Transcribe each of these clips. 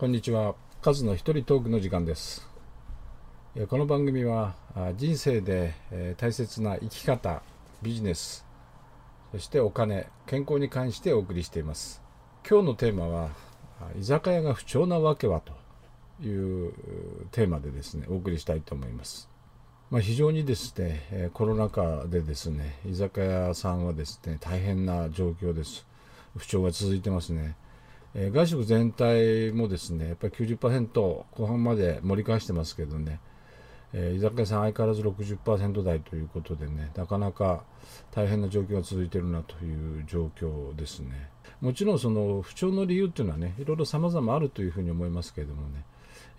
こんにちは。カズの一人トークの時間です。この番組は人生で大切な生き方、ビジネス、そしてお金、健康に関してお送りしています。今日のテーマは、居酒屋が不調なわけはというテーマでですね、お送りしたいと思います。まあ、非常にですね、コロナ禍でですね、居酒屋さんはですね、大変な状況です。不調が続いてますね。え、外食全体もですね、やっぱり90%後半まで盛り返してますけどね、えー、居酒屋さん相変わらず60%台ということでね、なかなか大変な状況が続いてるなという状況ですね。もちろんその不調の理由っていうのはね、いろいろ様々あるというふうに思いますけれどもね、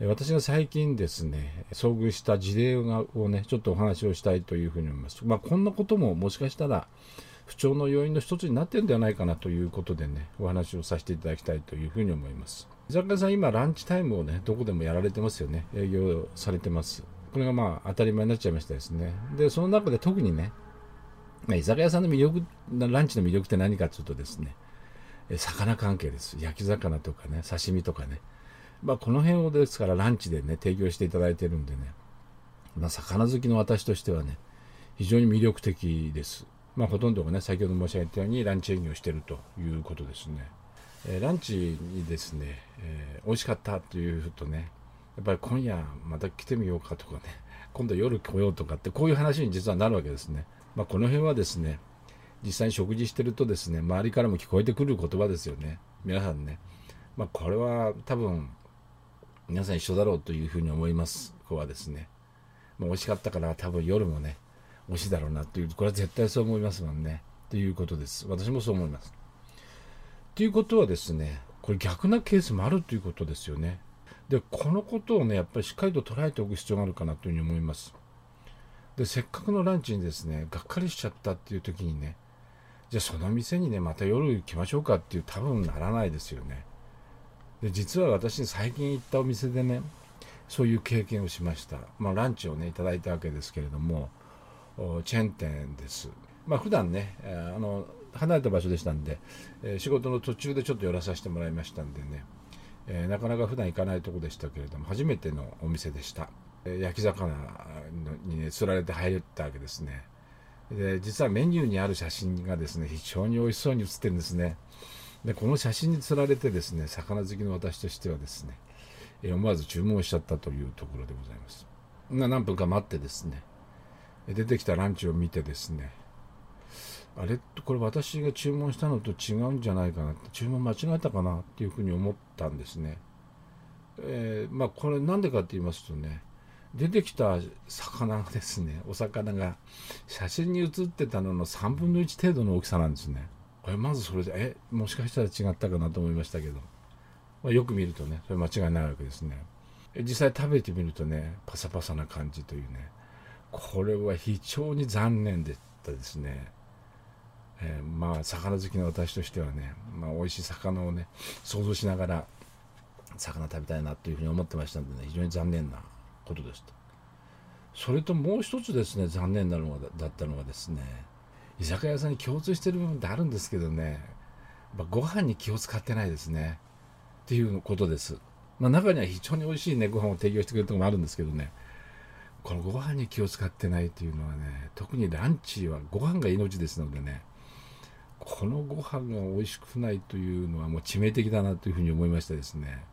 私が最近ですね、遭遇した事例をね、ちょっとお話をしたいというふうに思います。まあ、こんなことももしかしたら、不調の要因の一つになってるんではないかなということでね、お話をさせていただきたいというふうに思います。居酒屋さん、今、ランチタイムをね、どこでもやられてますよね。営業されてます。これがまあ、当たり前になっちゃいましたですね。で、その中で特にね、ま、居酒屋さんの魅力、ランチの魅力って何かというとですね、魚関係です。焼き魚とかね、刺身とかね。まあ、この辺をですからランチでね、提供していただいてるんでね、まあ、魚好きの私としてはね、非常に魅力的です。まあ、ほとんどがね、先ほど申し上げたようにランチ営業しているということですね。えー、ランチにですね、えー、美味しかったというとね、やっぱり今夜また来てみようかとかね、今度夜来ようとかって、こういう話に実はなるわけですね。まあ、この辺はですね、実際に食事してるとですね、周りからも聞こえてくる言葉ですよね。皆さんね。まあ、これは多分、皆さん一緒だろうというふうに思います。ここはですね。まあ、美味しかったから多分夜もね、推しだろうなっていう、これは絶対そう思いますもんね。っていうことです。私もそう思います。ということはですね、これ逆なケースもあるということですよね。で、このことをね、やっぱりしっかりと捉えておく必要があるかなというふうに思います。で、せっかくのランチにですね、がっかりしちゃったっていう時にね、じゃあその店にね、また夜行きましょうかっていう多分ならないですよね。で、実は私最近行ったお店でね、そういう経験をしました。まあランチをね、いただいたわけですけれども、チェーン店です。まあ普段ね、あの離れた場所でしたんで、え仕事の途中でちょっと寄らさせてもらいましたんでね、え、なかなか普段行かないとこでしたけれども、初めてのお店でした。え焼き魚にね、釣られて入ったわけですね。で、実はメニューにある写真がですね、非常に美味しそうに写ってるんですね。で、この写真に釣られてですね、魚好きの私としてはですね、え思わず注文しちゃったというところでございます。何分か待ってですね、出てきたランチを見てですね。あれ？これ私が注文したのと違うんじゃないかな。注文間違えたかなっていうふうに思ったんですね、えー、まあこれなんでかって言いますとね出てきた魚がですねお魚が写真に写ってたのの3分の1程度の大きさなんですね。これまずそれでえもしかしたら違ったかなと思いましたけど、まあ、よく見るとねそれ間違いないわけですね。実際食べてみるとねパサパサな感じというね。これは非常に残念でしたですね。えー、まあ魚好きの私としてはね、まあ、美味しい魚をね想像しながら魚食べたいなというふうに思ってましたんでね非常に残念なことでしたそれともう一つですね残念なのだったのはですね居酒屋さんに共通してる部分ってあるんですけどねご飯に気を使ってないですねっていうことです、まあ、中には非常に美味しいねご飯を提供してくれるところもあるんですけどねこのご飯に気を使ってないというのはね特にランチはご飯が命ですのでねこのご飯が美味しくないというのはもう致命的だなというふうに思いましたですね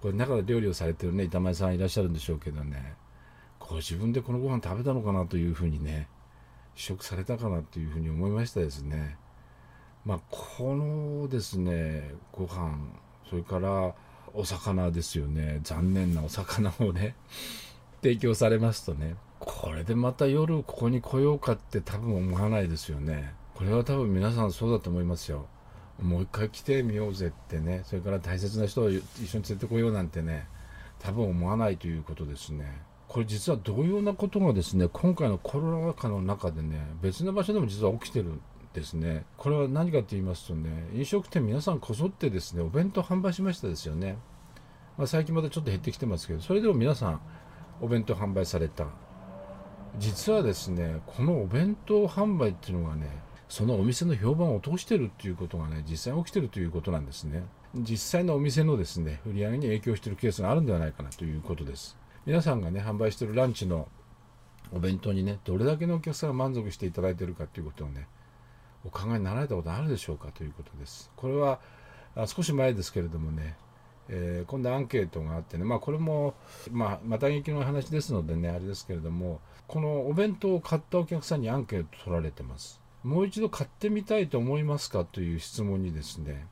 これ中で料理をされてるね板前さんいらっしゃるんでしょうけどねこう自分でこのご飯食べたのかなというふうにね試食されたかなというふうに思いましたですねまあこのですねご飯それからお魚ですよね残念なお魚をね提供されますとね、これでまた夜ここに来ようかって多分思わないですよね。これは多分皆さんそうだと思いますよ。もう一回来てみようぜってね、それから大切な人を一緒に連れてこようなんてね、多分思わないということですね。これ実は同様なことがですね、今回のコロナ禍の中でね、別の場所でも実は起きてるんですね。これは何かって言いますとね、飲食店皆さんこぞってですね、お弁当販売しましたですよね。まあ、最近またちょっと減ってきてますけど、それでも皆さん、お弁当販売された。実はですねこのお弁当販売っていうのがねそのお店の評判を落としてるっていうことがね実際起きてるということなんですね。実際のお店のですね売り上げに影響してるケースがあるんではないかなということです。皆さんがね販売してるランチのお弁当にねどれだけのお客さんが満足していただいてるかということをねお考えになられたことあるでしょうかということです。これは少し前ですけれどもねえー、今度アンケートがあってね、まあ、これも、まあ、また劇の話ですのでね、あれですけれども、このお弁当を買ったお客さんにアンケート取られてます。もう一度買ってみたいと思いますかという質問にですね、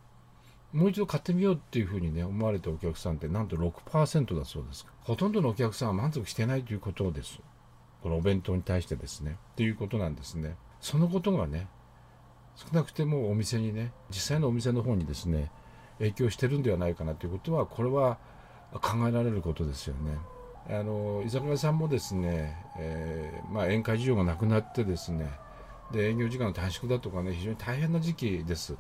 もう一度買ってみようっていうふうにね、思われたお客さんってなんと6%だそうです。ほとんどのお客さんは満足してないということです。このお弁当に対してですね。ということなんですね。そのことがね、少なくてもお店にね、実際のお店の方にですね、影響してるんではないかなということはこれは考えられることですよね。あの居酒屋さんもですね、えー、まあ、宴会需要がなくなってですねで営業時間の短縮だとかね非常に大変な時期です。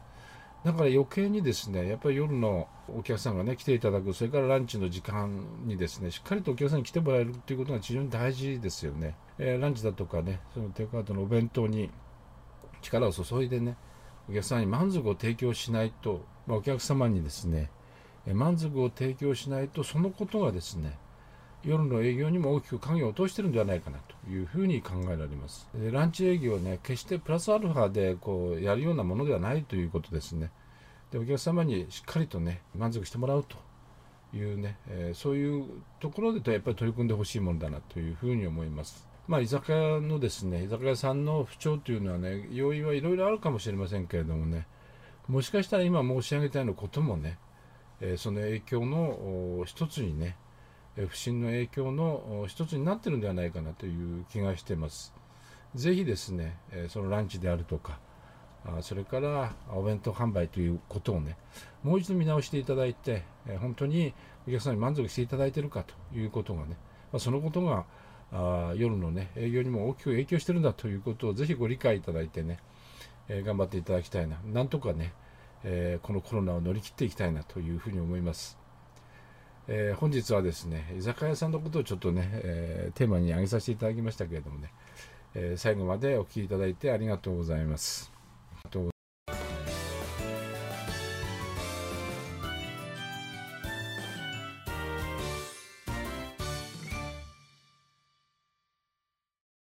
だから余計にですねやっぱり夜のお客さんがね来ていただくそれからランチの時間にですねしっかりとお客さんに来てもらえるということが非常に大事ですよね、えー、ランチだとかねそのテイクアウトのお弁当に力を注いでねお客さんに満足を提供しないと、お客様にですね満足を提供しないとそのことがですね夜の営業にも大きく影を落としてるんではないかなというふうに考えられます。ランチ営業ね、決してプラスアルファでこうやるようなものではないということですね。でお客様にしっかりとね、満足してもらうというね、えー、そういうところでやっぱり取り組んでほしいものだなというふうに思います。まあ、居酒屋のですね、居酒屋さんの不調というのはね、要因はいろいろあるかもしれませんけれどもね、もしかしたら今申し上げたようなこともね、え、その影響の一つにね、不振の影響の一つになってるんではないかなという気がしてます。ぜひですね、そのランチであるとか、それからお弁当販売ということをね、もう一度見直していただいて、本当にお客さんに満足していただいているかということがね、そのことがあ夜のね営業にも大きく影響してるんだということをぜひご理解いただいてね、えー、頑張っていただきたいな。なんとかね、えー、このコロナを乗り切っていきたいなというふうに思います、えー、本日はですね居酒屋さんのことをちょっとね、えテーマに挙げさせていただきましたけれどもね、え最後までお聴きいただいてありがとうございます。